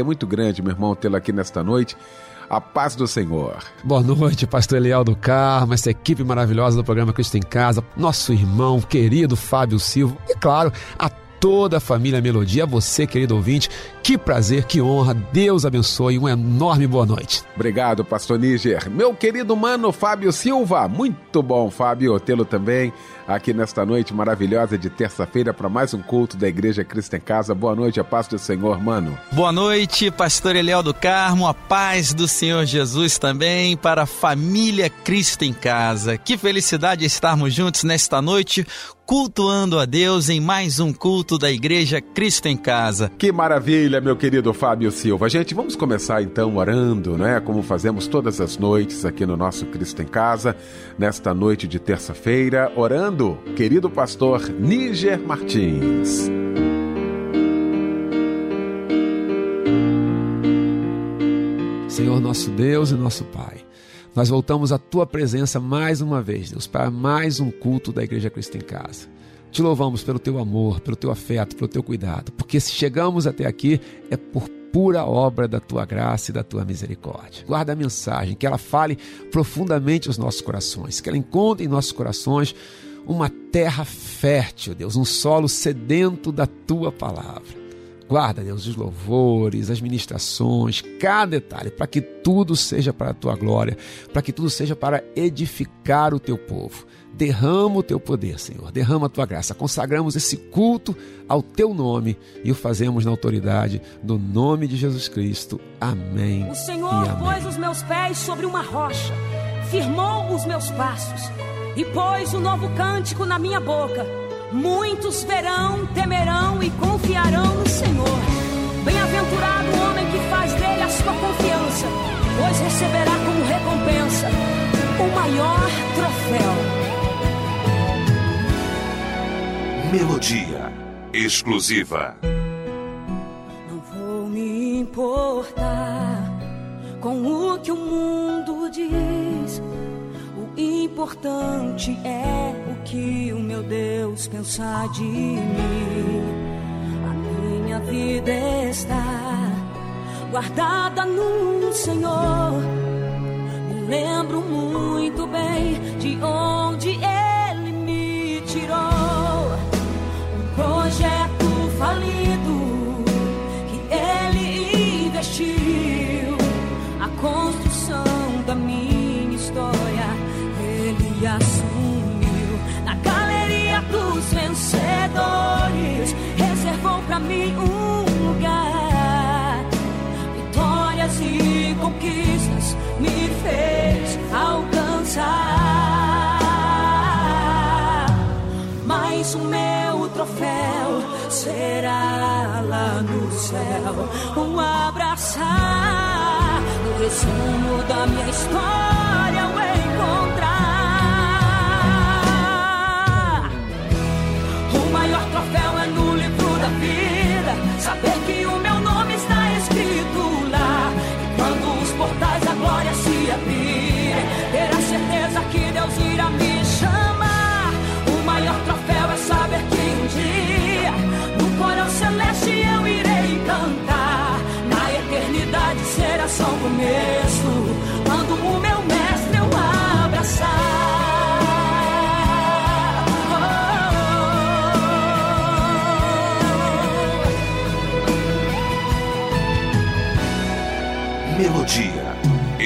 muito muito grande, meu irmão, tê-lo aqui nesta noite. A paz do Senhor. Boa noite, pastor Eliel do Carmo, essa equipe maravilhosa do programa Cristo em Casa, nosso irmão querido Fábio Silva e, claro, a toda a família Melodia, você, querido ouvinte. Que prazer, que honra. Deus abençoe. Uma enorme boa noite. Obrigado, pastor Níger. Meu querido mano Fábio Silva. Muito bom, Fábio, tê-lo também aqui nesta noite maravilhosa de terça-feira para mais um culto da Igreja Cristo em Casa. Boa noite, a paz do Senhor, mano. Boa noite, pastor Eliel do Carmo, a paz do Senhor Jesus também para a família Cristo em Casa. Que felicidade estarmos juntos nesta noite cultuando a Deus em mais um culto da Igreja Cristo em Casa. Que maravilha, meu querido Fábio Silva. Gente, vamos começar então orando, né? Como fazemos todas as noites aqui no nosso Cristo em Casa, nesta noite de terça-feira, orando, querido pastor Níger Martins. Senhor nosso Deus e nosso Pai. Nós voltamos à tua presença mais uma vez, Deus, para mais um culto da Igreja Cristo em Casa. Te louvamos pelo teu amor, pelo teu afeto, pelo teu cuidado, porque se chegamos até aqui é por pura obra da tua graça e da tua misericórdia. Guarda a mensagem, que ela fale profundamente aos nossos corações, que ela encontre em nossos corações uma terra fértil, Deus, um solo sedento da tua palavra. Guarda, Deus, os louvores, as ministrações, cada detalhe, para que tudo seja para a tua glória, para que tudo seja para edificar o teu povo. Derrama o teu poder, Senhor, derrama a tua graça. Consagramos esse culto ao teu nome e o fazemos na autoridade do nome de Jesus Cristo. Amém. O Senhor pôs os meus pés sobre uma rocha, firmou os meus passos e pôs um novo cântico na minha boca muitos verão, temerão e confiarão no Senhor. Bem-aventurado o homem que faz dele a sua confiança, pois receberá como recompensa o maior troféu. Melodia exclusiva. Não vou me importar com o que o mundo diz importante é o que o meu Deus pensar de mim. A minha vida está guardada no Senhor. Me lembro muito bem de onde Mim um lugar. Vitórias e conquistas me fez alcançar. Mas o meu troféu será lá no céu. Um abraçar no resumo da minha história.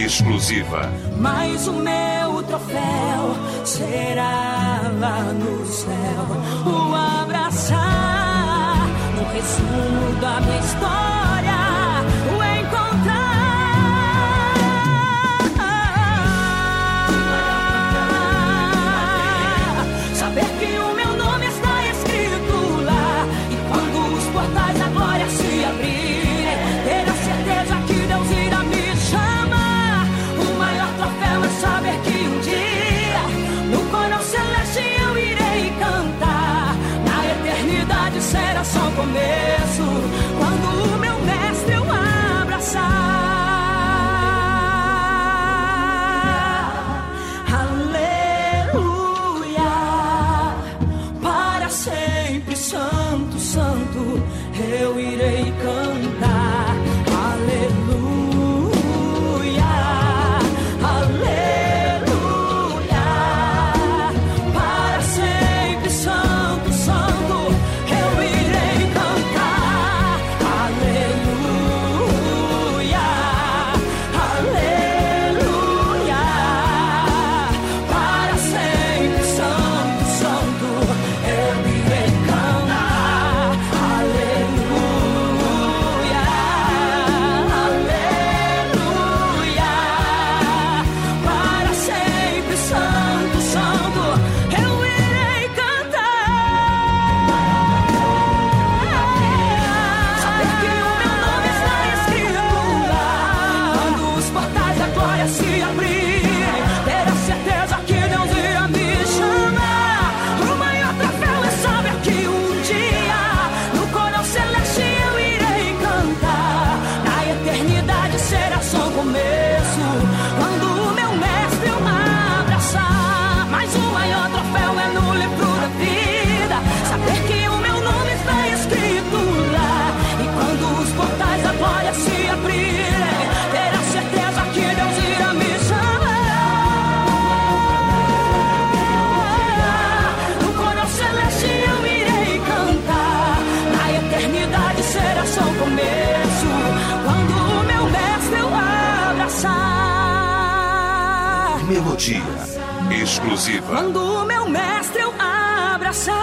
Exclusiva. Mas o meu troféu será lá no céu o abraçar, no resumo da minha história, Melodia exclusiva. Quando o meu mestre eu abraçar.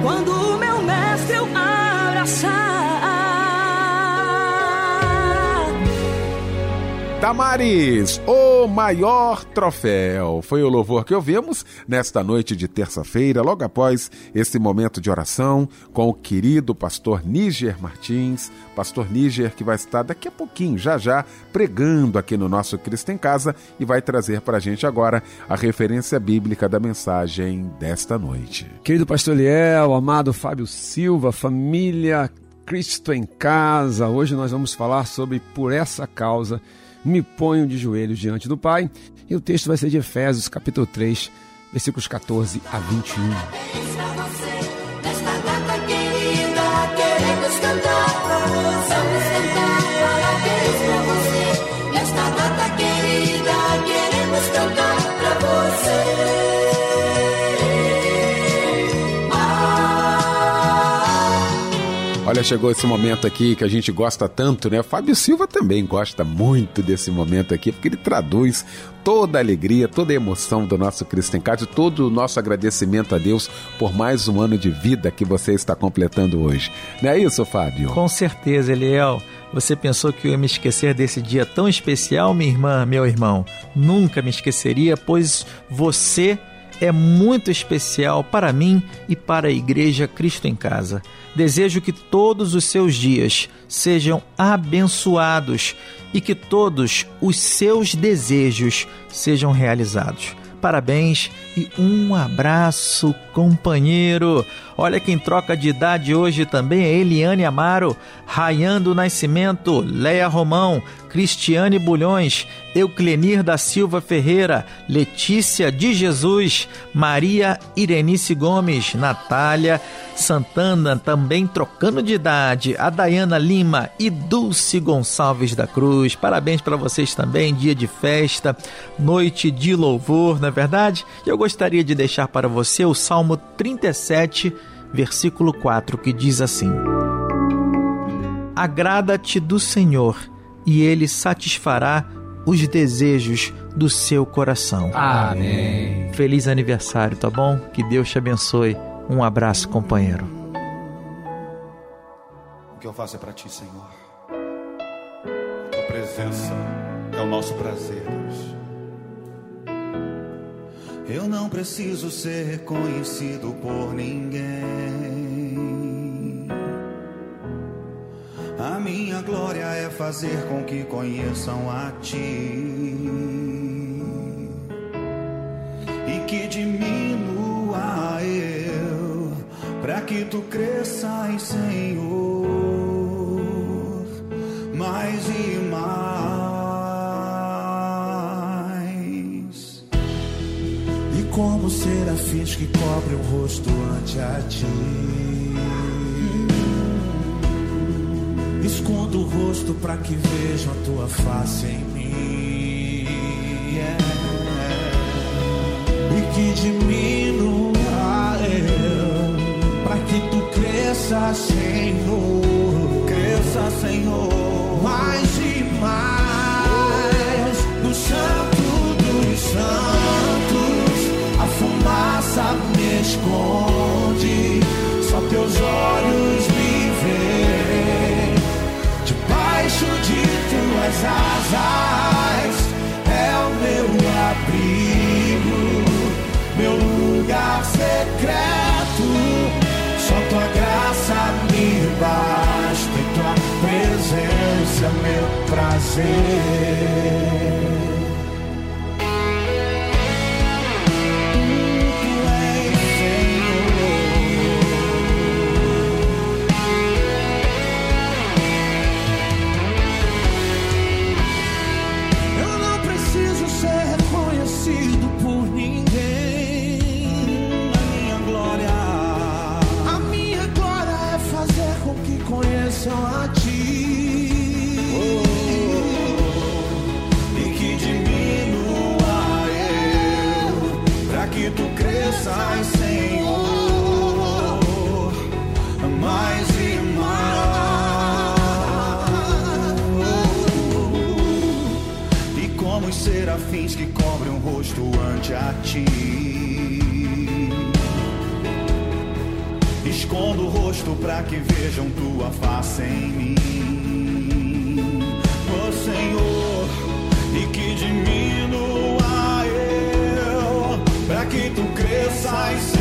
Quando o meu mestre eu abraçar. Damares, o maior troféu. Foi o louvor que ouvimos nesta noite de terça-feira, logo após esse momento de oração com o querido pastor Níger Martins. Pastor Níger que vai estar daqui a pouquinho, já já, pregando aqui no nosso Cristo em Casa e vai trazer para a gente agora a referência bíblica da mensagem desta noite. Querido pastor Liel, amado Fábio Silva, família Cristo em Casa, hoje nós vamos falar sobre Por essa causa me ponho de joelhos diante do Pai. E o texto vai ser de Efésios, capítulo 3, versículos 14 a 21. Olha, chegou esse momento aqui que a gente gosta tanto, né? Fábio Silva também gosta muito desse momento aqui, porque ele traduz toda a alegria, toda a emoção do nosso Cristo em todo o nosso agradecimento a Deus por mais um ano de vida que você está completando hoje. Não é isso, Fábio? Com certeza, Eliel. Você pensou que eu ia me esquecer desse dia tão especial, minha irmã, meu irmão? Nunca me esqueceria, pois você é muito especial para mim e para a Igreja Cristo em Casa. Desejo que todos os seus dias sejam abençoados e que todos os seus desejos sejam realizados. Parabéns e um abraço, companheiro. Olha quem troca de idade hoje também é Eliane Amaro, Rayan do Nascimento, Leia Romão, Cristiane Bulhões, Euclenir da Silva Ferreira, Letícia de Jesus, Maria Irenice Gomes, Natália Santana também trocando de idade, a Dayana Lima e Dulce Gonçalves da Cruz. Parabéns para vocês também, dia de festa, noite de louvor, não é verdade? Eu gostaria de deixar para você o Salmo 37, versículo 4, que diz assim: Agrada-te do Senhor e ele satisfará os desejos do seu coração. Amém. Feliz aniversário, tá bom? Que Deus te abençoe. Um abraço, companheiro. O que eu faço é para ti, Senhor. A tua presença é o nosso prazer, Deus. Eu não preciso ser reconhecido por ninguém. A minha glória é fazer com que conheçam a ti. E que diminua eu, para que tu cresças, Senhor, mais e mais. E como serafins que cobrem o rosto ante a ti. Escondo o rosto para que vejam a tua face em mim. E que diminua eu, para que tu cresças, Senhor. Cresça, Senhor. Mais e mais no santo dos santos, a fumaça me esconde. Só teus olhos me de tuas asas é o meu abrigo, meu lugar secreto. Só tua graça me basta e tua presença meu prazer. Ante a ti. Escondo o rosto para que vejam tua face em mim. Ó Senhor, e que diminua eu, para que tu cresças,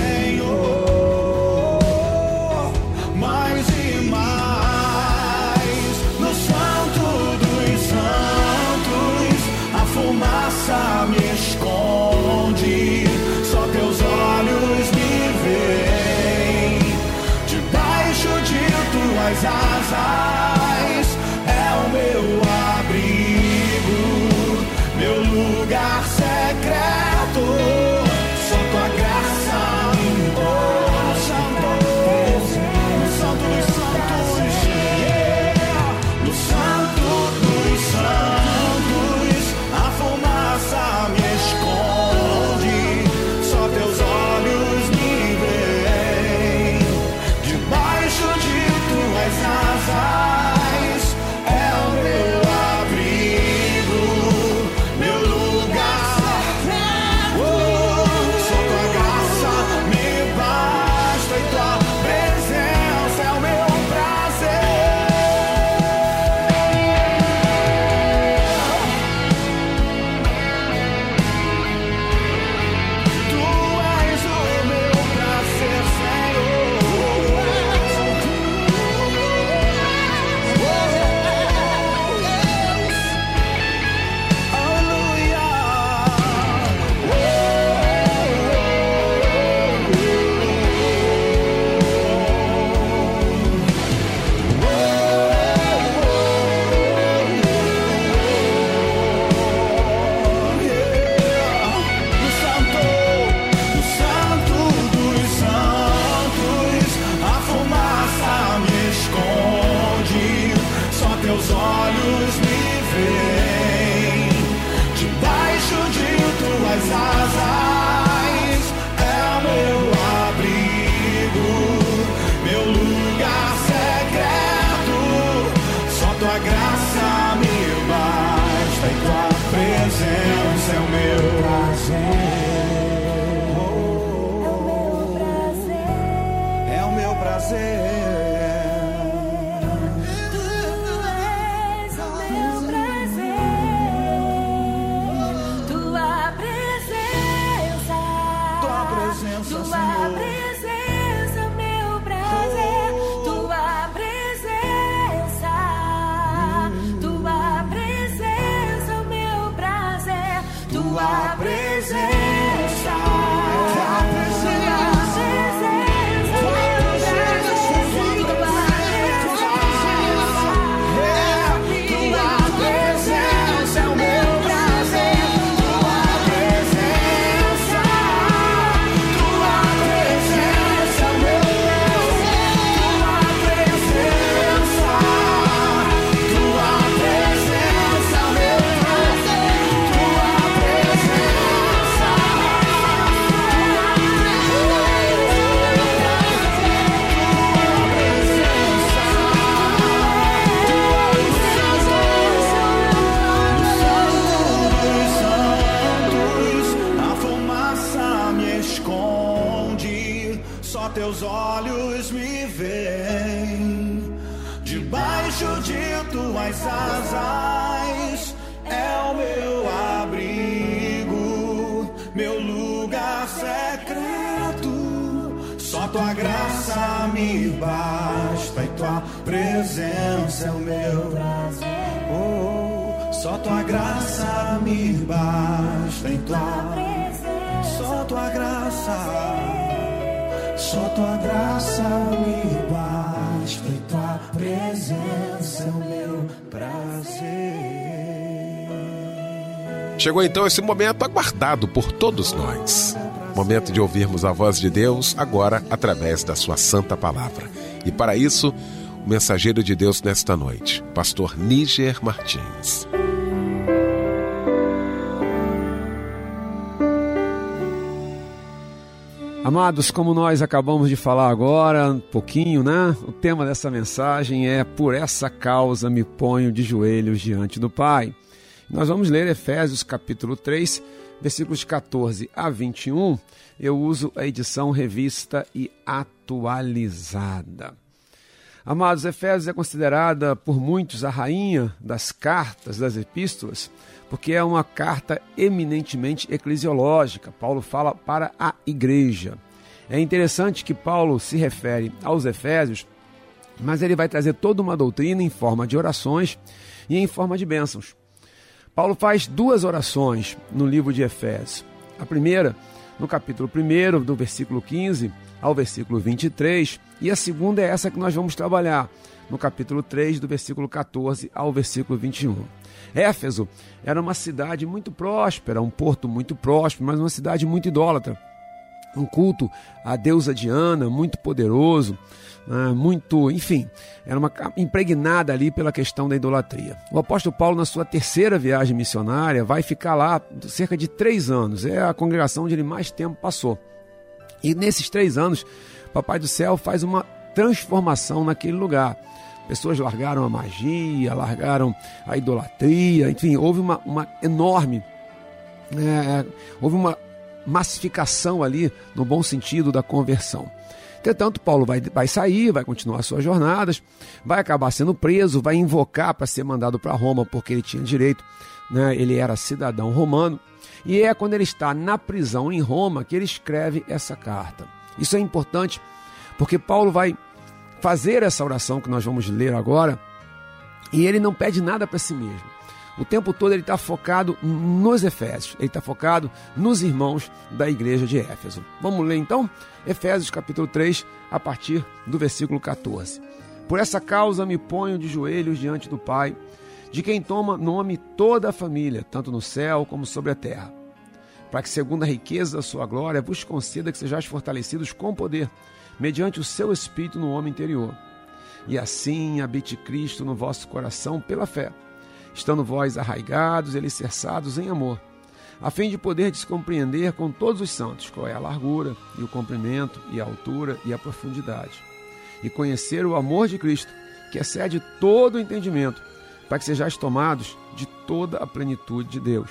teus olhos me veem. Debaixo de tuas asas é o meu abrigo, meu lugar secreto. Só tua graça me basta e tua presença é o meu prazer. Oh, só tua graça me basta em tua só tua graça, só tua graça me basta e tua presença é o meu prazer. Chegou então esse momento aguardado por todos nós. Momento de ouvirmos a voz de Deus agora através da sua santa palavra. E para isso, o mensageiro de Deus nesta noite, pastor Níger Martins. Amados, como nós acabamos de falar agora, um pouquinho, né? O tema dessa mensagem é Por essa causa me ponho de joelhos diante do Pai. Nós vamos ler Efésios capítulo 3, versículos 14 a 21. Eu uso a edição revista e atualizada. Amados, Efésios é considerada por muitos a rainha das cartas, das epístolas, porque é uma carta eminentemente eclesiológica. Paulo fala para a igreja. É interessante que Paulo se refere aos Efésios, mas ele vai trazer toda uma doutrina em forma de orações e em forma de bênçãos. Paulo faz duas orações no livro de Efésios. A primeira, no capítulo 1, do versículo 15 ao versículo 23, e a segunda é essa que nós vamos trabalhar, no capítulo 3, do versículo 14 ao versículo 21. Éfeso era uma cidade muito próspera, um porto muito próspero, mas uma cidade muito idólatra. Um culto à deusa Diana, muito poderoso, né, muito, enfim, era uma impregnada ali pela questão da idolatria. O apóstolo Paulo, na sua terceira viagem missionária, vai ficar lá cerca de três anos. É a congregação onde ele mais tempo passou. E nesses três anos, Papai do Céu faz uma transformação naquele lugar. Pessoas largaram a magia, largaram a idolatria, enfim, houve uma, uma enorme. é, houve uma massificação ali, no bom sentido da conversão. Entretanto, Paulo vai, vai sair, vai continuar suas jornadas, vai acabar sendo preso, vai invocar para ser mandado para Roma, porque ele tinha direito, né? ele era cidadão romano. E é quando ele está na prisão em Roma que ele escreve essa carta. Isso é importante porque Paulo vai fazer essa oração que nós vamos ler agora e ele não pede nada para si mesmo. O tempo todo ele está focado nos Efésios, ele está focado nos irmãos da igreja de Éfeso. Vamos ler então? Efésios capítulo 3, a partir do versículo 14. Por essa causa me ponho de joelhos diante do Pai, de quem toma nome toda a família, tanto no céu como sobre a terra, para que, segundo a riqueza da sua glória, vos conceda que sejais fortalecidos com poder, mediante o seu Espírito no homem interior. E assim habite Cristo no vosso coração pela fé estando vós arraigados e alicerçados em amor, a fim de poder descompreender com todos os santos qual é a largura e o comprimento e a altura e a profundidade, e conhecer o amor de Cristo, que excede todo o entendimento, para que sejais tomados de toda a plenitude de Deus.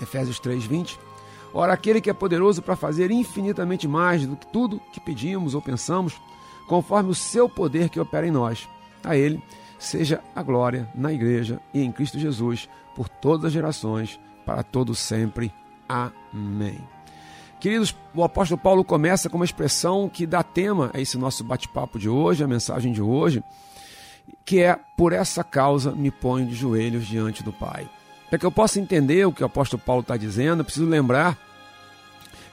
Efésios 3:20 Ora aquele que é poderoso para fazer infinitamente mais do que tudo que pedimos ou pensamos, conforme o seu poder que opera em nós. A Ele seja a glória na Igreja e em Cristo Jesus por todas as gerações, para todo sempre. Amém. Queridos, o apóstolo Paulo começa com uma expressão que dá tema a esse nosso bate-papo de hoje, a mensagem de hoje, que é: Por essa causa me ponho de joelhos diante do Pai. Para que eu possa entender o que o apóstolo Paulo está dizendo, eu preciso lembrar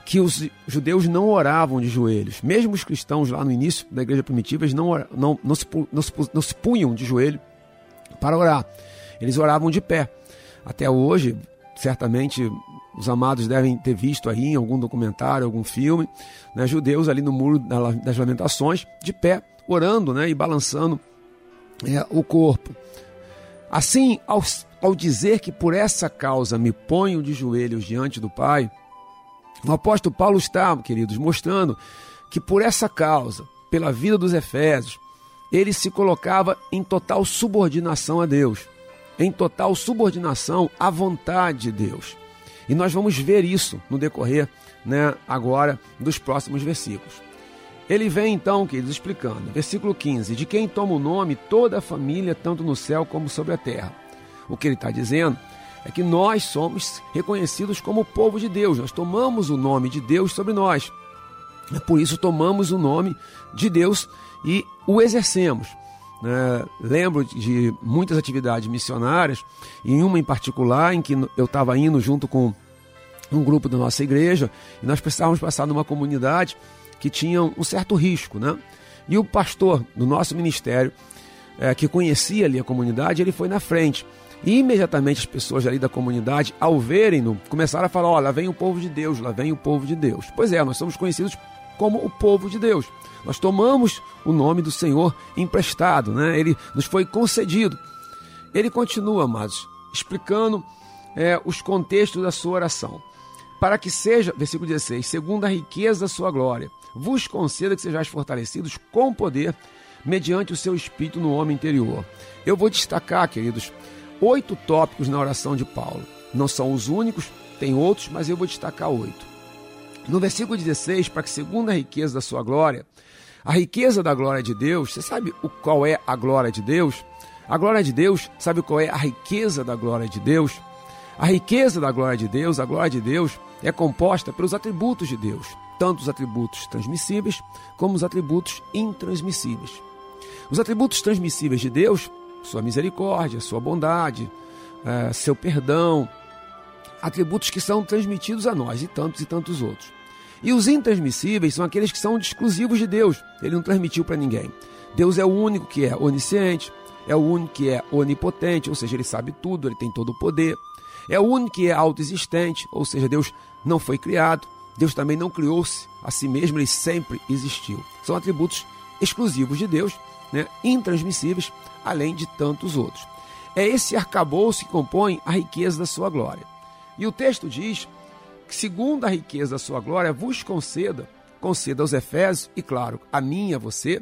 que os judeus não oravam de joelhos. Mesmo os cristãos lá no início da igreja primitiva, eles não, não, não, se, não, se, não se punham de joelho para orar. Eles oravam de pé. Até hoje, certamente os amados devem ter visto aí em algum documentário, algum filme, né, judeus ali no muro das lamentações, de pé, orando né, e balançando é, o corpo. Assim, ao, ao dizer que por essa causa me ponho de joelhos diante do Pai, o apóstolo Paulo está, queridos, mostrando que por essa causa, pela vida dos Efésios, ele se colocava em total subordinação a Deus, em total subordinação à vontade de Deus. E nós vamos ver isso no decorrer né, agora dos próximos versículos. Ele vem então, queridos, explicando, versículo 15: De quem toma o nome toda a família, tanto no céu como sobre a terra. O que ele está dizendo é que nós somos reconhecidos como povo de Deus, nós tomamos o nome de Deus sobre nós. É por isso tomamos o nome de Deus e o exercemos. É, lembro de muitas atividades missionárias, e uma em particular em que eu estava indo junto com um grupo da nossa igreja, e nós precisávamos passar numa comunidade que tinha um certo risco, né? E o pastor do nosso ministério, é, que conhecia ali a comunidade, ele foi na frente. E imediatamente as pessoas ali da comunidade, ao verem-no, começaram a falar: ó, lá vem o povo de Deus, lá vem o povo de Deus. Pois é, nós somos conhecidos como o povo de Deus. Nós tomamos o nome do Senhor emprestado, né? ele nos foi concedido. Ele continua, amados, explicando é, os contextos da sua oração. Para que seja, versículo 16, segundo a riqueza da sua glória, vos conceda que sejais fortalecidos com poder, mediante o seu espírito no homem interior. Eu vou destacar, queridos, oito tópicos na oração de Paulo. Não são os únicos, tem outros, mas eu vou destacar oito. No versículo 16, para que segundo a riqueza da sua glória, a riqueza da glória de Deus, você sabe o qual é a glória de Deus? A glória de Deus, sabe qual é a riqueza da glória de Deus? A riqueza da glória de Deus, a glória de Deus, é composta pelos atributos de Deus, tanto os atributos transmissíveis como os atributos intransmissíveis. Os atributos transmissíveis de Deus, sua misericórdia, sua bondade, é, seu perdão, atributos que são transmitidos a nós e tantos e tantos outros. E os intransmissíveis são aqueles que são exclusivos de Deus. Ele não transmitiu para ninguém. Deus é o único que é onisciente, é o único que é onipotente, ou seja, ele sabe tudo, ele tem todo o poder. É o único que é autoexistente, ou seja, Deus não foi criado, Deus também não criou-se a si mesmo, ele sempre existiu. São atributos exclusivos de Deus, né, intransmissíveis, além de tantos outros. É esse arcabouço que compõe a riqueza da sua glória. E o texto diz que, segundo a riqueza da sua glória, vos conceda, conceda aos Efésios, e claro, a mim e a você,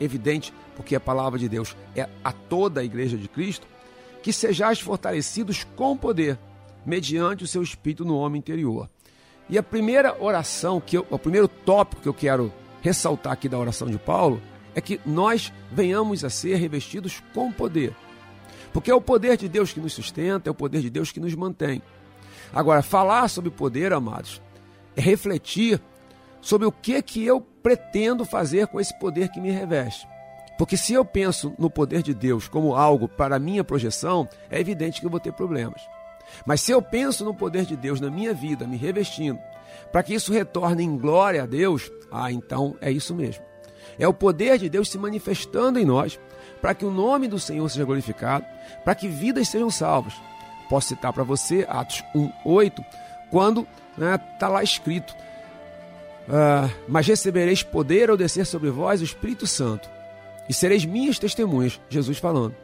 evidente, porque a palavra de Deus é a toda a igreja de Cristo, que sejais fortalecidos com poder, mediante o seu espírito no homem interior. E a primeira oração, que eu, o primeiro tópico que eu quero ressaltar aqui da oração de Paulo, é que nós venhamos a ser revestidos com poder. Porque é o poder de Deus que nos sustenta, é o poder de Deus que nos mantém. Agora, falar sobre poder, amados, é refletir sobre o que que eu pretendo fazer com esse poder que me reveste. Porque se eu penso no poder de Deus como algo para a minha projeção, é evidente que eu vou ter problemas. Mas se eu penso no poder de Deus na minha vida, me revestindo, para que isso retorne em glória a Deus, ah, então é isso mesmo. É o poder de Deus se manifestando em nós, para que o nome do Senhor seja glorificado, para que vidas sejam salvas. Posso citar para você Atos 1:8, quando está né, tá lá escrito: ah, Mas recebereis poder ao descer sobre vós o Espírito Santo e sereis minhas testemunhas, Jesus falando.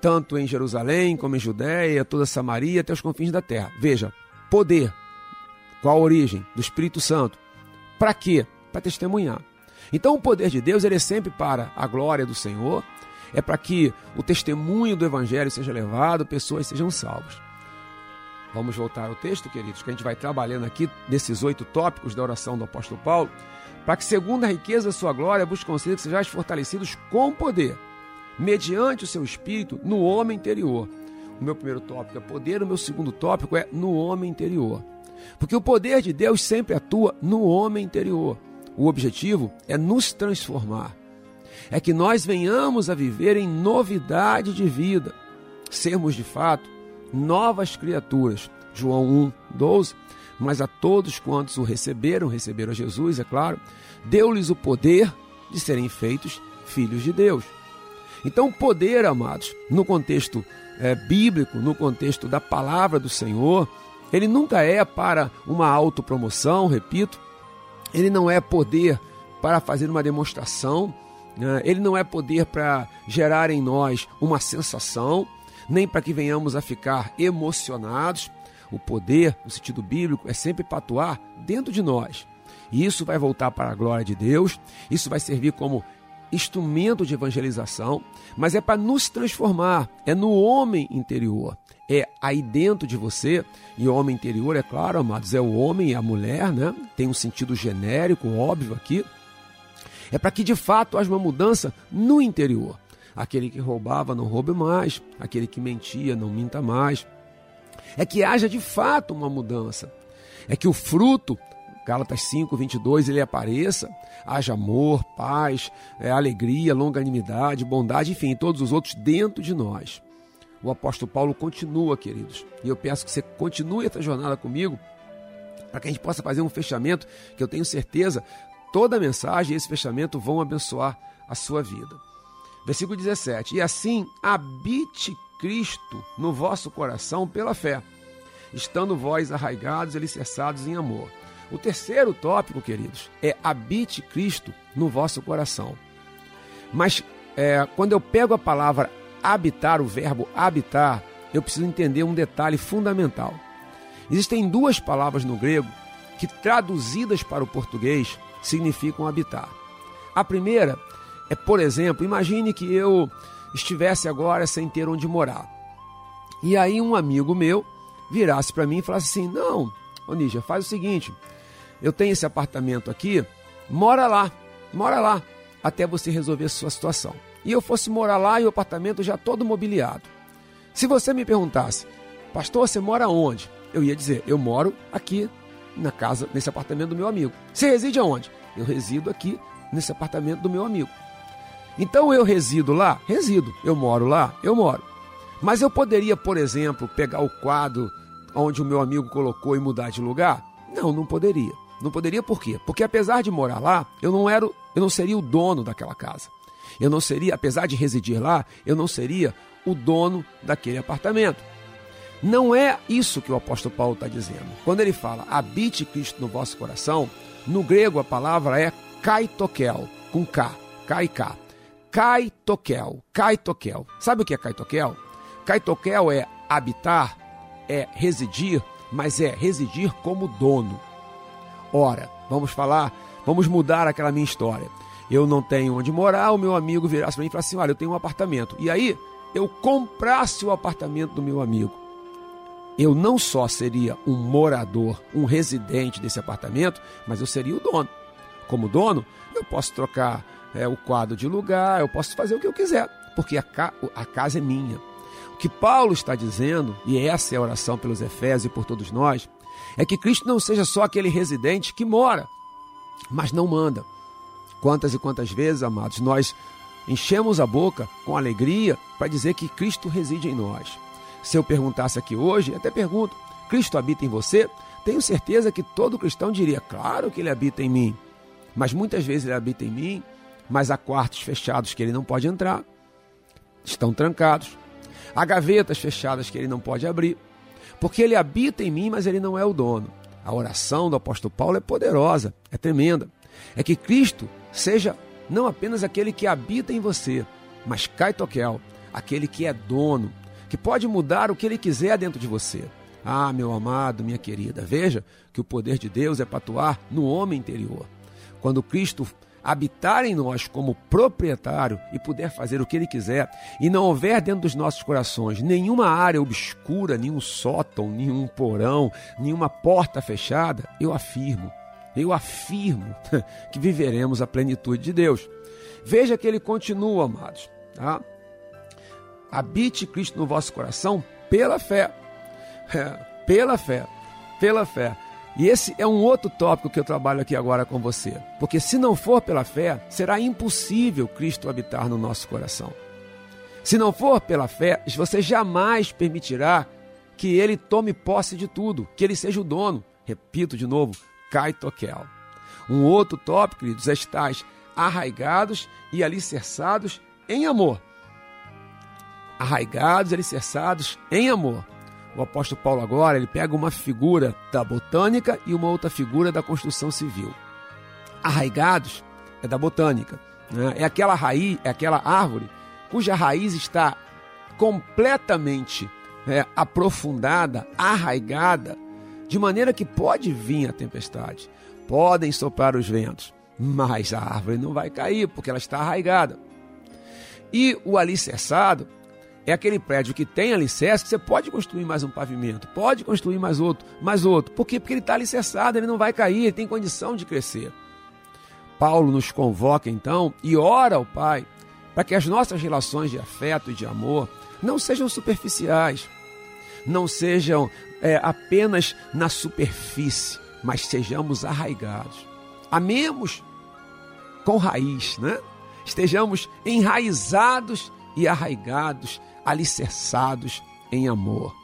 Tanto em Jerusalém, como em Judéia, toda Samaria, até os confins da terra. Veja, poder. Qual a origem? Do Espírito Santo. Para quê? Para testemunhar. Então o poder de Deus ele é sempre para a glória do Senhor, é para que o testemunho do Evangelho seja levado, pessoas sejam salvas. Vamos voltar ao texto, queridos, que a gente vai trabalhando aqui nesses oito tópicos da oração do apóstolo Paulo para que, segundo a riqueza da sua glória, vos conceda que sejais fortalecidos com poder, mediante o seu espírito, no homem interior. O meu primeiro tópico é poder, o meu segundo tópico é no homem interior. Porque o poder de Deus sempre atua no homem interior. O objetivo é nos transformar. É que nós venhamos a viver em novidade de vida, sermos de fato novas criaturas. João 1, 12. Mas a todos quantos o receberam, receberam a Jesus, é claro, deu-lhes o poder de serem feitos filhos de Deus. Então, o poder, amados, no contexto é, bíblico, no contexto da palavra do Senhor, ele nunca é para uma autopromoção, repito, ele não é poder para fazer uma demonstração, né? ele não é poder para gerar em nós uma sensação, nem para que venhamos a ficar emocionados. O poder, no sentido bíblico, é sempre para atuar dentro de nós. E isso vai voltar para a glória de Deus, isso vai servir como instrumento de evangelização, mas é para nos transformar, é no homem interior, é aí dentro de você, e o homem interior, é claro, amados, é o homem e a mulher, né? Tem um sentido genérico, óbvio aqui. É para que de fato haja uma mudança no interior. Aquele que roubava não roube mais, aquele que mentia não minta mais. É que haja de fato uma mudança. É que o fruto Gálatas 5, 22, ele apareça, haja amor, paz, é, alegria, longanimidade, bondade, enfim, todos os outros dentro de nós. O apóstolo Paulo continua, queridos, e eu peço que você continue essa jornada comigo, para que a gente possa fazer um fechamento, que eu tenho certeza, toda a mensagem e esse fechamento vão abençoar a sua vida. Versículo 17: E assim habite Cristo no vosso coração pela fé, estando vós arraigados e alicerçados em amor o terceiro tópico, queridos, é habite Cristo no vosso coração. Mas é, quando eu pego a palavra habitar, o verbo habitar, eu preciso entender um detalhe fundamental. Existem duas palavras no grego que, traduzidas para o português, significam habitar. A primeira é, por exemplo, imagine que eu estivesse agora sem ter onde morar. E aí um amigo meu virasse para mim e falasse assim: Não, ô Nígia, faz o seguinte, eu tenho esse apartamento aqui, mora lá, mora lá, até você resolver a sua situação. E eu fosse morar lá e o apartamento já todo mobiliado. Se você me perguntasse, pastor, você mora onde? Eu ia dizer, eu moro aqui na casa, nesse apartamento do meu amigo. Você reside aonde? Eu resido aqui nesse apartamento do meu amigo. Então eu resido lá? Resido. Eu moro lá? Eu moro. Mas eu poderia, por exemplo, pegar o quadro onde o meu amigo colocou e mudar de lugar? Não, não poderia. Não poderia por quê? Porque apesar de morar lá, eu não era, eu não seria o dono daquela casa. Eu não seria, apesar de residir lá, eu não seria o dono daquele apartamento. Não é isso que o apóstolo Paulo está dizendo. Quando ele fala habite Cristo no vosso coração, no grego a palavra é kaitokel, com K, K e K. Kaitokel, kaitokel. Sabe o que é kaitokel? Kaitokel é habitar, é residir, mas é residir como dono. Ora, vamos falar, vamos mudar aquela minha história. Eu não tenho onde morar, o meu amigo virasse para mim e falasse assim: olha, eu tenho um apartamento. E aí, eu comprasse o apartamento do meu amigo. Eu não só seria um morador, um residente desse apartamento, mas eu seria o dono. Como dono, eu posso trocar é, o quadro de lugar, eu posso fazer o que eu quiser, porque a, ca a casa é minha. O que Paulo está dizendo, e essa é a oração pelos Efésios e por todos nós, é que Cristo não seja só aquele residente que mora, mas não manda. Quantas e quantas vezes, amados, nós enchemos a boca com alegria para dizer que Cristo reside em nós. Se eu perguntasse aqui hoje, até pergunto: Cristo habita em você? Tenho certeza que todo cristão diria: claro que ele habita em mim. Mas muitas vezes ele habita em mim, mas há quartos fechados que ele não pode entrar, estão trancados. Há gavetas fechadas que ele não pode abrir. Porque ele habita em mim, mas ele não é o dono. A oração do apóstolo Paulo é poderosa, é tremenda. É que Cristo seja não apenas aquele que habita em você, mas Kaitokel, aquele que é dono, que pode mudar o que ele quiser dentro de você. Ah, meu amado, minha querida, veja que o poder de Deus é para atuar no homem interior. Quando Cristo habitar em nós como proprietário e puder fazer o que ele quiser, e não houver dentro dos nossos corações nenhuma área obscura, nenhum sótão, nenhum porão, nenhuma porta fechada, eu afirmo, eu afirmo que viveremos a plenitude de Deus. Veja que ele continua, amados. Tá? Habite Cristo no vosso coração pela fé. É, pela fé. Pela fé. E esse é um outro tópico que eu trabalho aqui agora com você. Porque se não for pela fé, será impossível Cristo habitar no nosso coração. Se não for pela fé, você jamais permitirá que ele tome posse de tudo, que ele seja o dono. Repito de novo, Kaitokel. Um outro tópico, queridos, é estáis arraigados e alicerçados em amor. Arraigados e alicerçados em amor. O apóstolo Paulo agora, ele pega uma figura da botânica e uma outra figura da construção civil. Arraigados é da botânica. Né? É aquela raiz, é aquela árvore cuja raiz está completamente é, aprofundada, arraigada, de maneira que pode vir a tempestade, podem soprar os ventos, mas a árvore não vai cair porque ela está arraigada. E o alicerçado é aquele prédio que tem alicerce que você pode construir mais um pavimento, pode construir mais outro, mais outro. Por quê? Porque ele está alicerçado, ele não vai cair, ele tem condição de crescer. Paulo nos convoca então e ora ao Pai para que as nossas relações de afeto e de amor não sejam superficiais, não sejam é, apenas na superfície, mas sejamos arraigados. Amemos com raiz, né? Estejamos enraizados e arraigados, alicerçados em amor.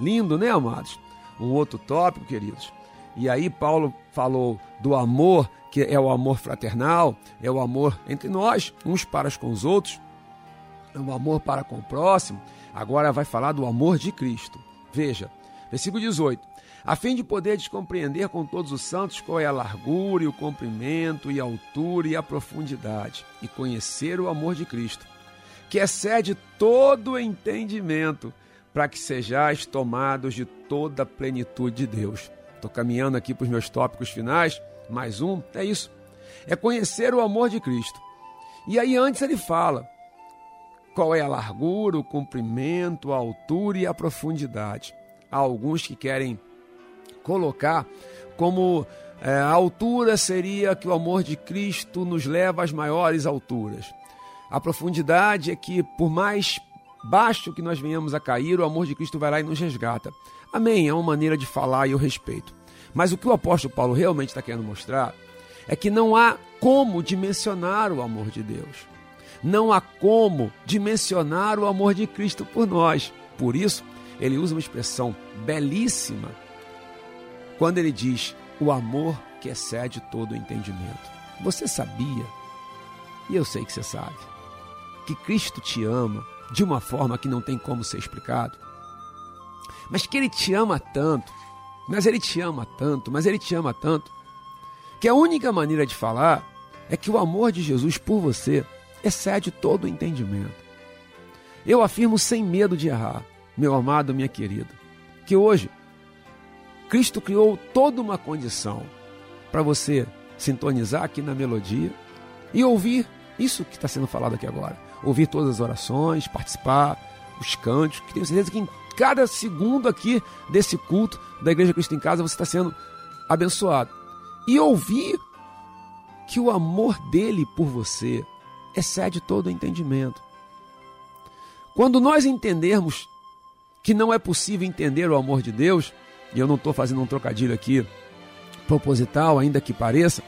Lindo, né, amados? Um outro tópico, queridos. E aí Paulo falou do amor, que é o amor fraternal, é o amor entre nós, uns para com os outros, é o amor para com o próximo. Agora vai falar do amor de Cristo. Veja, versículo 18. A fim de poder compreender com todos os santos qual é a largura e o comprimento e a altura e a profundidade, e conhecer o amor de Cristo, que excede todo entendimento, para que sejais tomados de toda a plenitude de Deus. Estou caminhando aqui para os meus tópicos finais. Mais um, é isso. É conhecer o amor de Cristo. E aí antes ele fala qual é a largura, o comprimento, a altura e a profundidade. Há alguns que querem colocar como é, a altura seria que o amor de Cristo nos leva às maiores alturas. A profundidade é que, por mais baixo que nós venhamos a cair, o amor de Cristo vai lá e nos resgata. Amém, é uma maneira de falar e eu respeito. Mas o que o apóstolo Paulo realmente está querendo mostrar é que não há como dimensionar o amor de Deus. Não há como dimensionar o amor de Cristo por nós. Por isso, ele usa uma expressão belíssima quando ele diz o amor que excede todo o entendimento. Você sabia, e eu sei que você sabe, que Cristo te ama de uma forma que não tem como ser explicado? mas que ele te ama tanto, mas ele te ama tanto, mas ele te ama tanto, que a única maneira de falar é que o amor de Jesus por você excede todo o entendimento. Eu afirmo sem medo de errar, meu amado, minha querida, que hoje Cristo criou toda uma condição para você sintonizar aqui na melodia e ouvir isso que está sendo falado aqui agora. Ouvir todas as orações, participar, os cantos, que tenho certeza que em cada segundo aqui desse culto da Igreja Cristo em Casa você está sendo abençoado. E ouvir que o amor dele por você excede todo o entendimento. Quando nós entendermos que não é possível entender o amor de Deus, e eu não estou fazendo um trocadilho aqui proposital, ainda que pareça,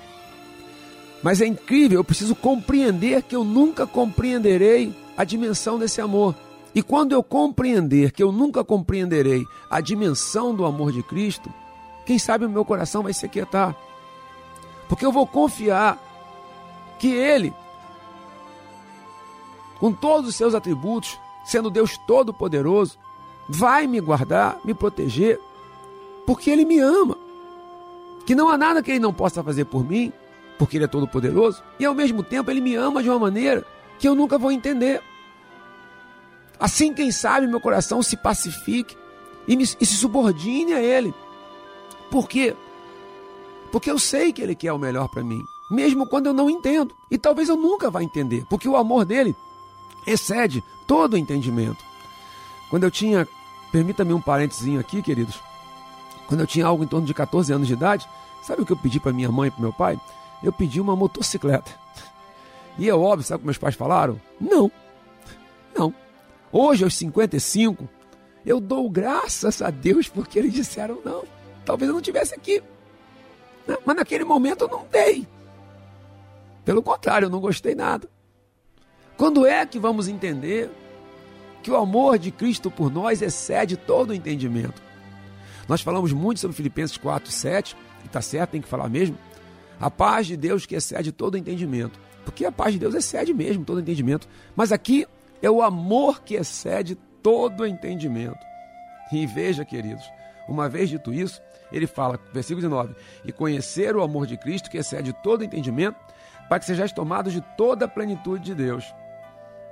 mas é incrível, eu preciso compreender que eu nunca compreenderei a dimensão desse amor. E quando eu compreender que eu nunca compreenderei a dimensão do amor de Cristo, quem sabe o meu coração vai se aquietar. Porque eu vou confiar que Ele, com todos os seus atributos, sendo Deus Todo-Poderoso, vai me guardar, me proteger, porque Ele me ama. Que não há nada que Ele não possa fazer por mim, porque Ele é Todo-Poderoso, e ao mesmo tempo Ele me ama de uma maneira que eu nunca vou entender. Assim, quem sabe, meu coração se pacifique e, me, e se subordine a Ele. Por quê? Porque eu sei que Ele quer o melhor para mim, mesmo quando eu não entendo. E talvez eu nunca vá entender, porque o amor dele excede todo o entendimento. Quando eu tinha, permita-me um parênteses aqui, queridos, quando eu tinha algo em torno de 14 anos de idade, Sabe o que eu pedi para minha mãe e para meu pai? Eu pedi uma motocicleta. E é óbvio, sabe o que meus pais falaram? Não. Não. Hoje, aos 55, eu dou graças a Deus porque eles disseram não. Talvez eu não tivesse aqui. Né? Mas naquele momento eu não dei. Pelo contrário, eu não gostei nada. Quando é que vamos entender que o amor de Cristo por nós excede todo o entendimento? Nós falamos muito sobre Filipenses 4, 7, e está certo, tem que falar mesmo. A paz de Deus que excede todo o entendimento. Porque a paz de Deus excede mesmo todo o entendimento. Mas aqui é o amor que excede todo o entendimento. E veja, queridos, uma vez dito isso, ele fala, versículo 19: E conhecer o amor de Cristo que excede todo o entendimento, para que sejais tomados de toda a plenitude de Deus.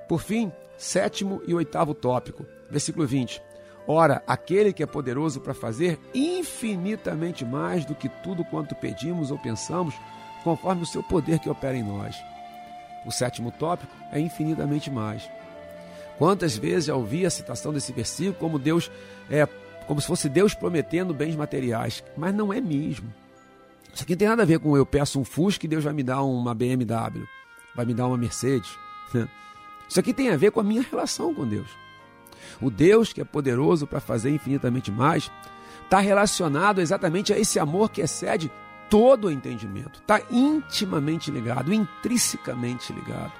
Por fim, sétimo e oitavo tópico, versículo 20. Ora, aquele que é poderoso para fazer infinitamente mais do que tudo quanto pedimos ou pensamos, conforme o seu poder que opera em nós. O sétimo tópico é infinitamente mais. Quantas vezes já ouvi a citação desse versículo como Deus é como se fosse Deus prometendo bens materiais, mas não é mesmo. Isso aqui não tem nada a ver com eu peço um Fusca e Deus vai me dar uma BMW, vai me dar uma Mercedes. Isso aqui tem a ver com a minha relação com Deus. O Deus que é poderoso para fazer infinitamente mais está relacionado exatamente a esse amor que excede todo o entendimento. Está intimamente ligado, intrinsecamente ligado.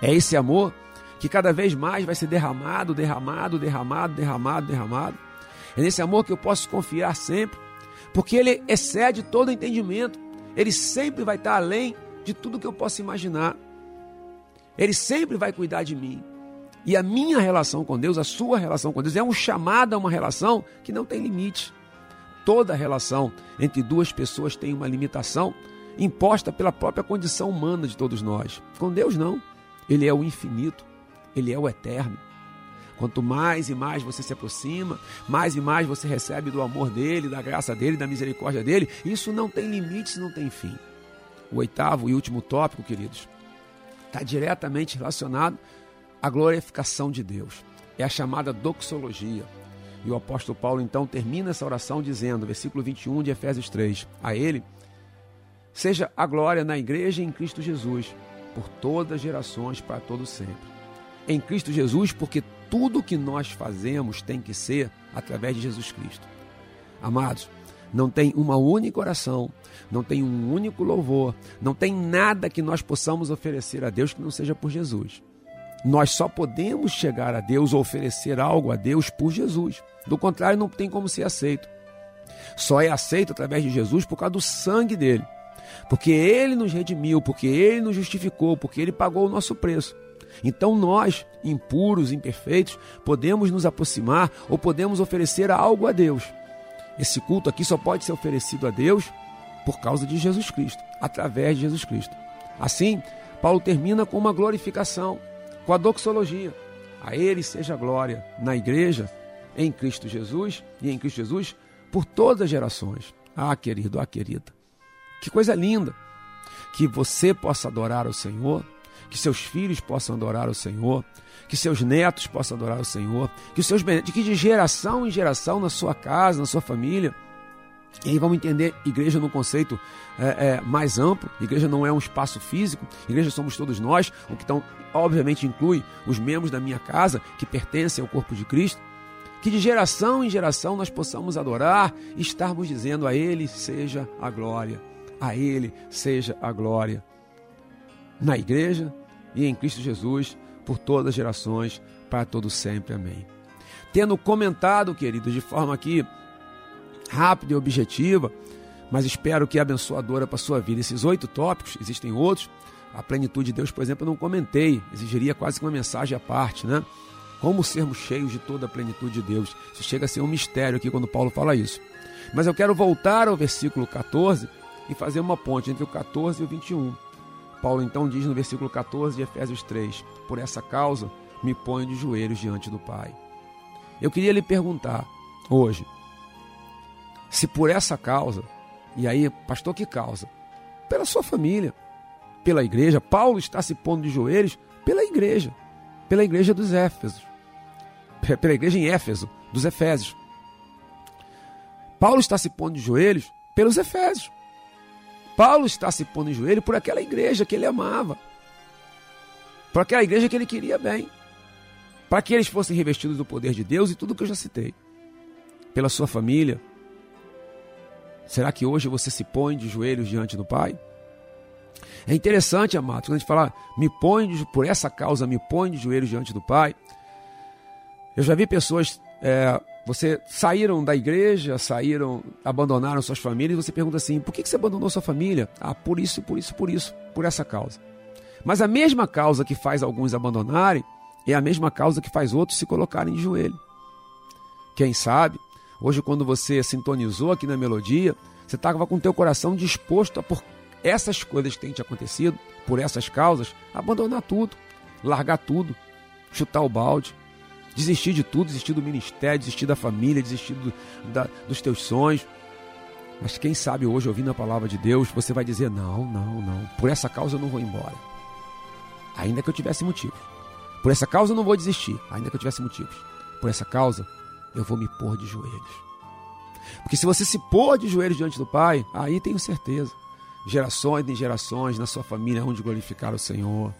É esse amor que cada vez mais vai ser derramado, derramado, derramado, derramado, derramado. É nesse amor que eu posso confiar sempre, porque ele excede todo o entendimento. Ele sempre vai estar além de tudo que eu possa imaginar. Ele sempre vai cuidar de mim. E a minha relação com Deus, a sua relação com Deus, é um chamado a uma relação que não tem limite. Toda relação entre duas pessoas tem uma limitação imposta pela própria condição humana de todos nós. Com Deus, não. Ele é o infinito, ele é o eterno. Quanto mais e mais você se aproxima, mais e mais você recebe do amor dele, da graça dele, da misericórdia dele. Isso não tem limites, não tem fim. O oitavo e último tópico, queridos, está diretamente relacionado à glorificação de Deus. É a chamada doxologia. E o apóstolo Paulo então termina essa oração dizendo, versículo 21 de Efésios 3: A ele seja a glória na igreja em Cristo Jesus, por todas as gerações, para todo sempre. Em Cristo Jesus, porque tudo que nós fazemos tem que ser através de Jesus Cristo. Amados, não tem uma única oração, não tem um único louvor, não tem nada que nós possamos oferecer a Deus que não seja por Jesus. Nós só podemos chegar a Deus ou oferecer algo a Deus por Jesus. Do contrário, não tem como ser aceito. Só é aceito através de Jesus por causa do sangue dele. Porque ele nos redimiu, porque ele nos justificou, porque ele pagou o nosso preço. Então nós, impuros, imperfeitos, podemos nos aproximar ou podemos oferecer algo a Deus. Esse culto aqui só pode ser oferecido a Deus por causa de Jesus Cristo, através de Jesus Cristo. Assim, Paulo termina com uma glorificação, com a doxologia. A ele seja glória na igreja, em Cristo Jesus e em Cristo Jesus por todas as gerações. Ah, querido, ah, querida. Que coisa linda que você possa adorar o Senhor que seus filhos possam adorar o Senhor, que seus netos possam adorar o Senhor, que os seus que de geração em geração na sua casa, na sua família. E aí vamos entender igreja no conceito é, é, mais amplo. Igreja não é um espaço físico, igreja somos todos nós, o que então, obviamente inclui os membros da minha casa que pertencem ao corpo de Cristo. Que de geração em geração nós possamos adorar e estarmos dizendo a Ele seja a glória, a Ele seja a glória. Na igreja, e em Cristo Jesus por todas as gerações, para todo sempre. Amém. Tendo comentado, queridos, de forma aqui rápida e objetiva, mas espero que abençoadora para a sua vida. Esses oito tópicos, existem outros. A plenitude de Deus, por exemplo, eu não comentei, exigiria quase que uma mensagem à parte, né? Como sermos cheios de toda a plenitude de Deus. Isso chega a ser um mistério aqui quando Paulo fala isso. Mas eu quero voltar ao versículo 14 e fazer uma ponte entre o 14 e o 21. Paulo então diz no versículo 14 de Efésios 3: Por essa causa me ponho de joelhos diante do Pai. Eu queria lhe perguntar hoje, se por essa causa, e aí, pastor, que causa? Pela sua família, pela igreja. Paulo está se pondo de joelhos pela igreja, pela igreja dos Éfesos, pela igreja em Éfeso, dos Efésios. Paulo está se pondo de joelhos pelos Efésios. Paulo está se pondo em joelho por aquela igreja que ele amava, por aquela igreja que ele queria bem, para que eles fossem revestidos do poder de Deus e tudo que eu já citei, pela sua família. Será que hoje você se põe de joelhos diante do Pai? É interessante, amados, quando a gente fala, me põe de, por essa causa, me põe de joelhos diante do Pai. Eu já vi pessoas, é, você saíram da igreja, saíram, abandonaram suas famílias, e você pergunta assim: por que que você abandonou sua família? Ah, por isso, por isso, por isso, por essa causa. Mas a mesma causa que faz alguns abandonarem é a mesma causa que faz outros se colocarem de joelho. Quem sabe, hoje quando você sintonizou aqui na melodia, você estava com o teu coração disposto a por essas coisas que têm te acontecido, por essas causas, abandonar tudo, largar tudo, chutar o balde, desistir de tudo, desistir do ministério, desistir da família, desistir do, da, dos teus sonhos. Mas quem sabe hoje, ouvindo a palavra de Deus, você vai dizer: não, não, não, por essa causa eu não vou embora. Ainda que eu tivesse motivos. Por essa causa eu não vou desistir, ainda que eu tivesse motivos. Por essa causa eu vou me pôr de joelhos. Porque se você se pôr de joelhos diante do Pai, aí tenho certeza. Gerações e gerações na sua família onde glorificar o Senhor.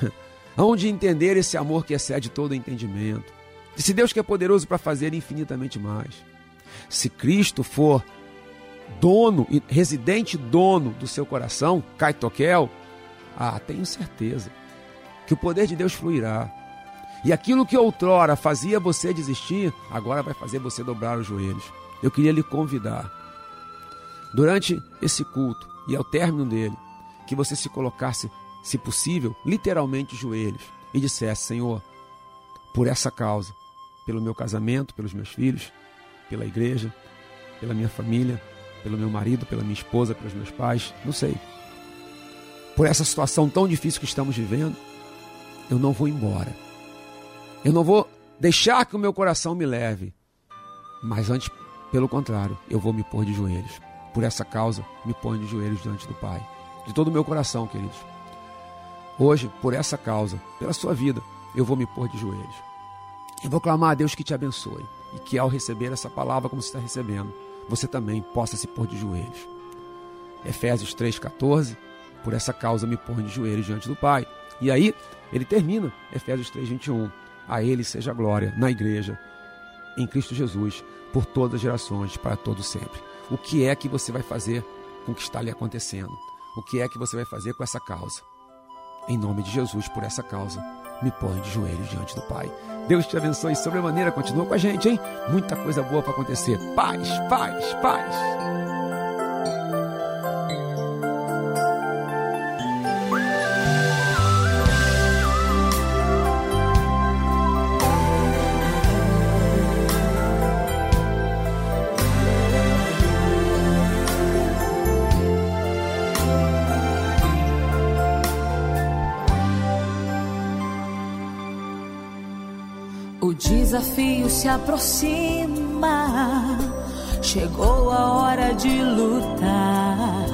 Onde entender esse amor que excede todo entendimento. Se Deus que é poderoso para fazer infinitamente mais. Se Cristo for dono, residente dono do seu coração, Kaitokel, ah, tenho certeza que o poder de Deus fluirá. E aquilo que outrora fazia você desistir, agora vai fazer você dobrar os joelhos. Eu queria lhe convidar, durante esse culto e ao término dele, que você se colocasse, se possível, literalmente joelhos e dissesse: Senhor, por essa causa, pelo meu casamento, pelos meus filhos, pela igreja, pela minha família, pelo meu marido, pela minha esposa, pelos meus pais, não sei. Por essa situação tão difícil que estamos vivendo, eu não vou embora. Eu não vou deixar que o meu coração me leve. Mas antes, pelo contrário, eu vou me pôr de joelhos. Por essa causa, me ponho de joelhos diante do Pai. De todo o meu coração, queridos. Hoje, por essa causa, pela sua vida, eu vou me pôr de joelhos. E vou clamar a Deus que te abençoe. E que ao receber essa palavra como você está recebendo, você também possa se pôr de joelhos. Efésios 3,14. Por essa causa me ponho de joelhos diante do Pai. E aí, ele termina, Efésios 3,21. A Ele seja glória na igreja, em Cristo Jesus, por todas as gerações, para todo sempre. O que é que você vai fazer com o que está lhe acontecendo? O que é que você vai fazer com essa causa? Em nome de Jesus, por essa causa, me põe de joelhos diante do Pai. Deus te abençoe sobremaneira. Continua com a gente, hein? Muita coisa boa para acontecer. Paz, paz, paz. Desafio se aproxima, chegou a hora de lutar.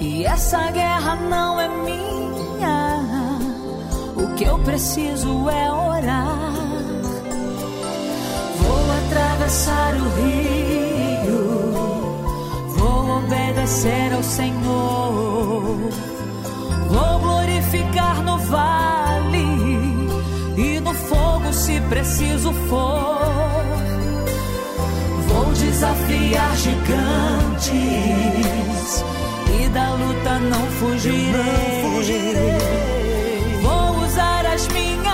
E essa guerra não é minha, o que eu preciso é orar. Vou atravessar o rio, vou obedecer ao Senhor, vou glorificar no vale preciso for. Vou desafiar gigantes e da luta não fugirei. Vou usar as minhas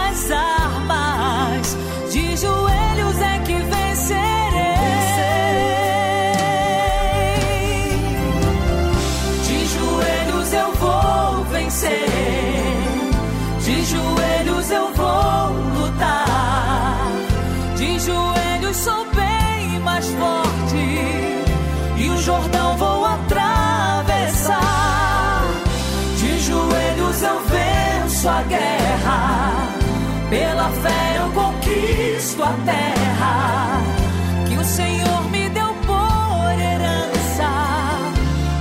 Jordão vou atravessar. De joelhos eu venço a guerra. Pela fé eu conquisto a terra. Que o Senhor me deu por herança.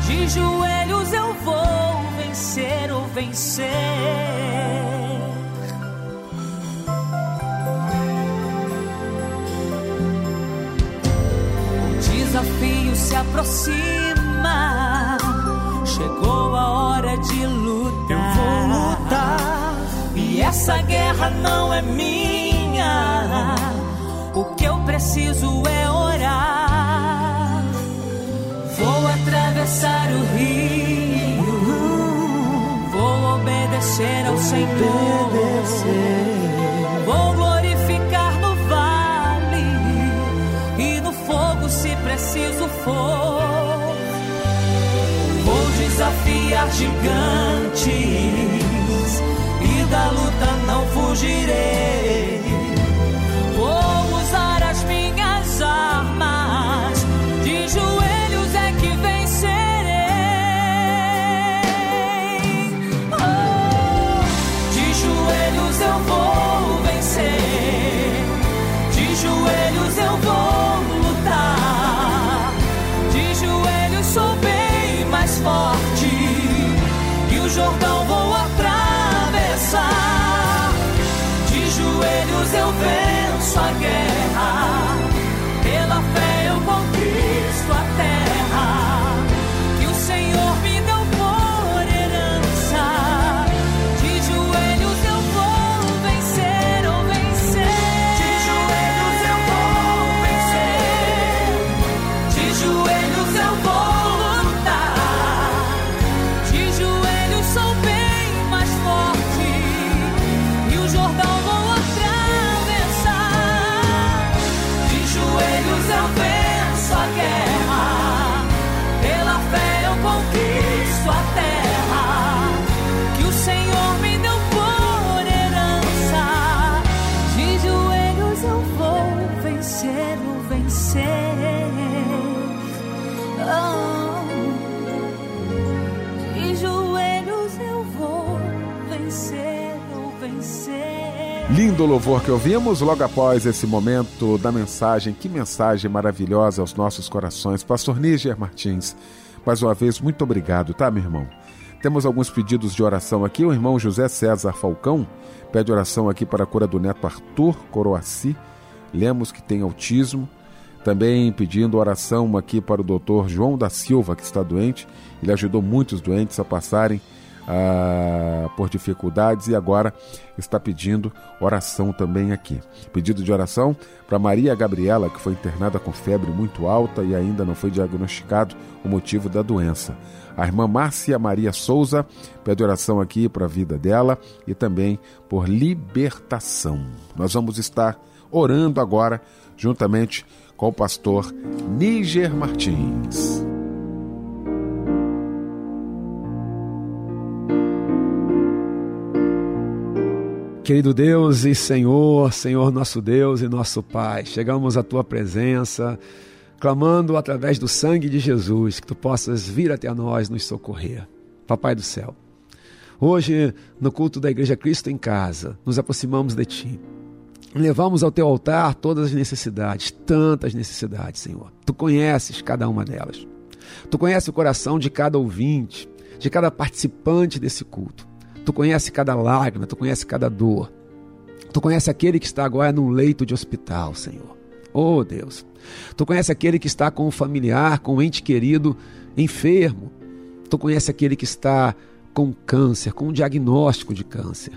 De joelhos eu vou vencer ou vencer. Aproxima. Chegou a hora de lutar. Eu vou lutar. E essa guerra não é minha. O que eu preciso é orar. Vou atravessar o rio. Vou obedecer ao Senhor. For. Vou desafiar gigantes e da luta não fugirei. Venço Lindo louvor que ouvimos logo após esse momento da mensagem. Que mensagem maravilhosa aos nossos corações. Pastor Níger Martins, mais uma vez, muito obrigado, tá, meu irmão? Temos alguns pedidos de oração aqui. O irmão José César Falcão pede oração aqui para a cura do neto Arthur Coroaci. Lemos que tem autismo. Também pedindo oração aqui para o doutor João da Silva, que está doente. Ele ajudou muitos doentes a passarem ah, por dificuldades e agora está pedindo oração também aqui. Pedido de oração para Maria Gabriela, que foi internada com febre muito alta e ainda não foi diagnosticado o motivo da doença. A irmã Márcia Maria Souza pede oração aqui para a vida dela e também por libertação. Nós vamos estar orando agora juntamente com o pastor Níger Martins. Querido Deus e Senhor, Senhor nosso Deus e nosso Pai, chegamos à tua presença, clamando através do sangue de Jesus que tu possas vir até nós nos socorrer. Papai do céu, hoje no culto da Igreja Cristo em Casa, nos aproximamos de ti. Levamos ao teu altar todas as necessidades, tantas necessidades, Senhor. Tu conheces cada uma delas. Tu conheces o coração de cada ouvinte, de cada participante desse culto. Tu conhece cada lágrima, tu conhece cada dor. Tu conhece aquele que está agora num leito de hospital, Senhor. Oh, Deus. Tu conhece aquele que está com um familiar, com um ente querido enfermo. Tu conhece aquele que está com câncer, com um diagnóstico de câncer.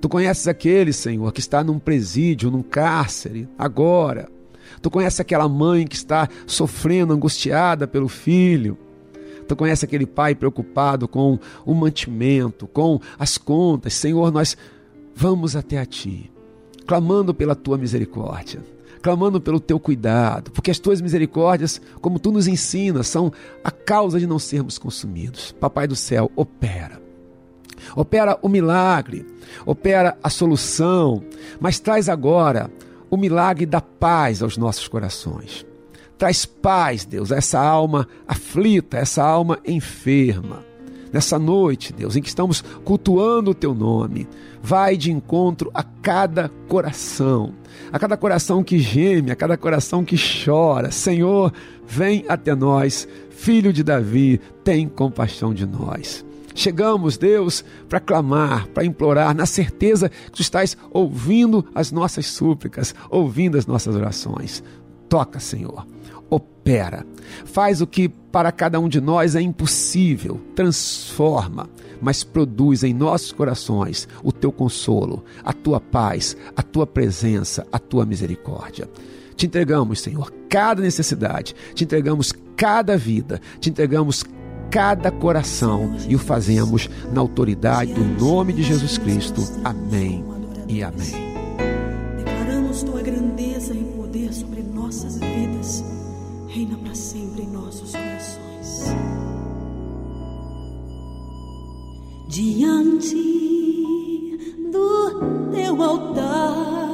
Tu conheces aquele, Senhor, que está num presídio, num cárcere, agora. Tu conheces aquela mãe que está sofrendo, angustiada pelo filho. Tu conhece aquele pai preocupado com o mantimento, com as contas. Senhor, nós vamos até a Ti, clamando pela Tua misericórdia, clamando pelo Teu cuidado, porque as Tuas misericórdias, como Tu nos ensinas, são a causa de não sermos consumidos. Papai do céu, opera. Opera o milagre, opera a solução, mas traz agora o milagre da paz aos nossos corações. Traz paz, Deus, a essa alma aflita, essa alma enferma. Nessa noite, Deus, em que estamos cultuando o teu nome, vai de encontro a cada coração, a cada coração que geme, a cada coração que chora. Senhor, vem até nós, filho de Davi, tem compaixão de nós. Chegamos, Deus, para clamar, para implorar, na certeza que tu estás ouvindo as nossas súplicas, ouvindo as nossas orações. Toca, Senhor. Opera. Faz o que para cada um de nós é impossível, transforma, mas produz em nossos corações o teu consolo, a tua paz, a tua presença, a tua misericórdia. Te entregamos, Senhor, cada necessidade, te entregamos cada vida, te entregamos cada coração e o fazemos na autoridade do nome de Jesus Cristo. Amém e amém. Declaramos tua grandeza e poder sobre nossas vidas. Reina para sempre em nossos corações. Diante do teu altar,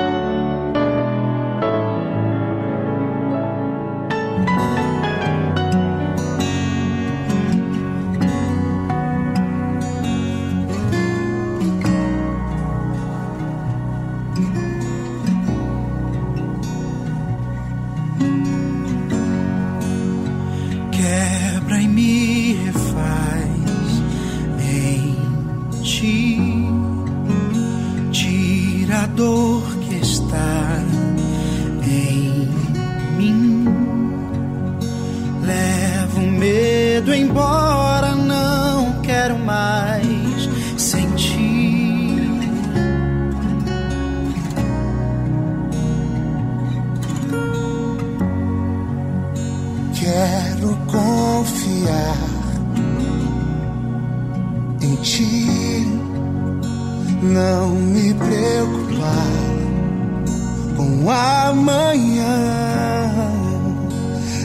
amanhã.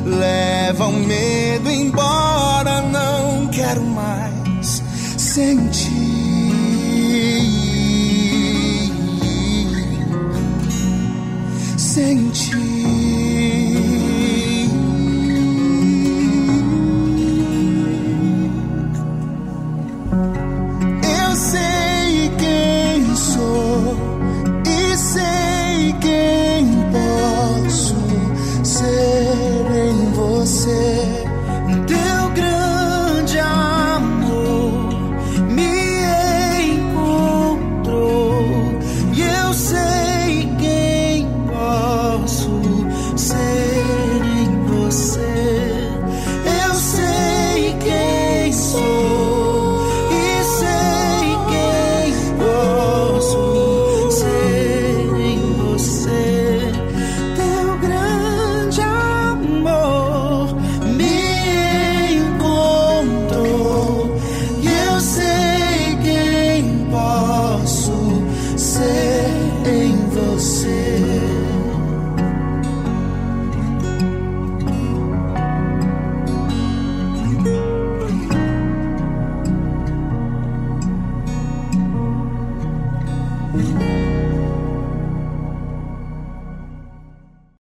Leva o medo embora, não quero mais sentir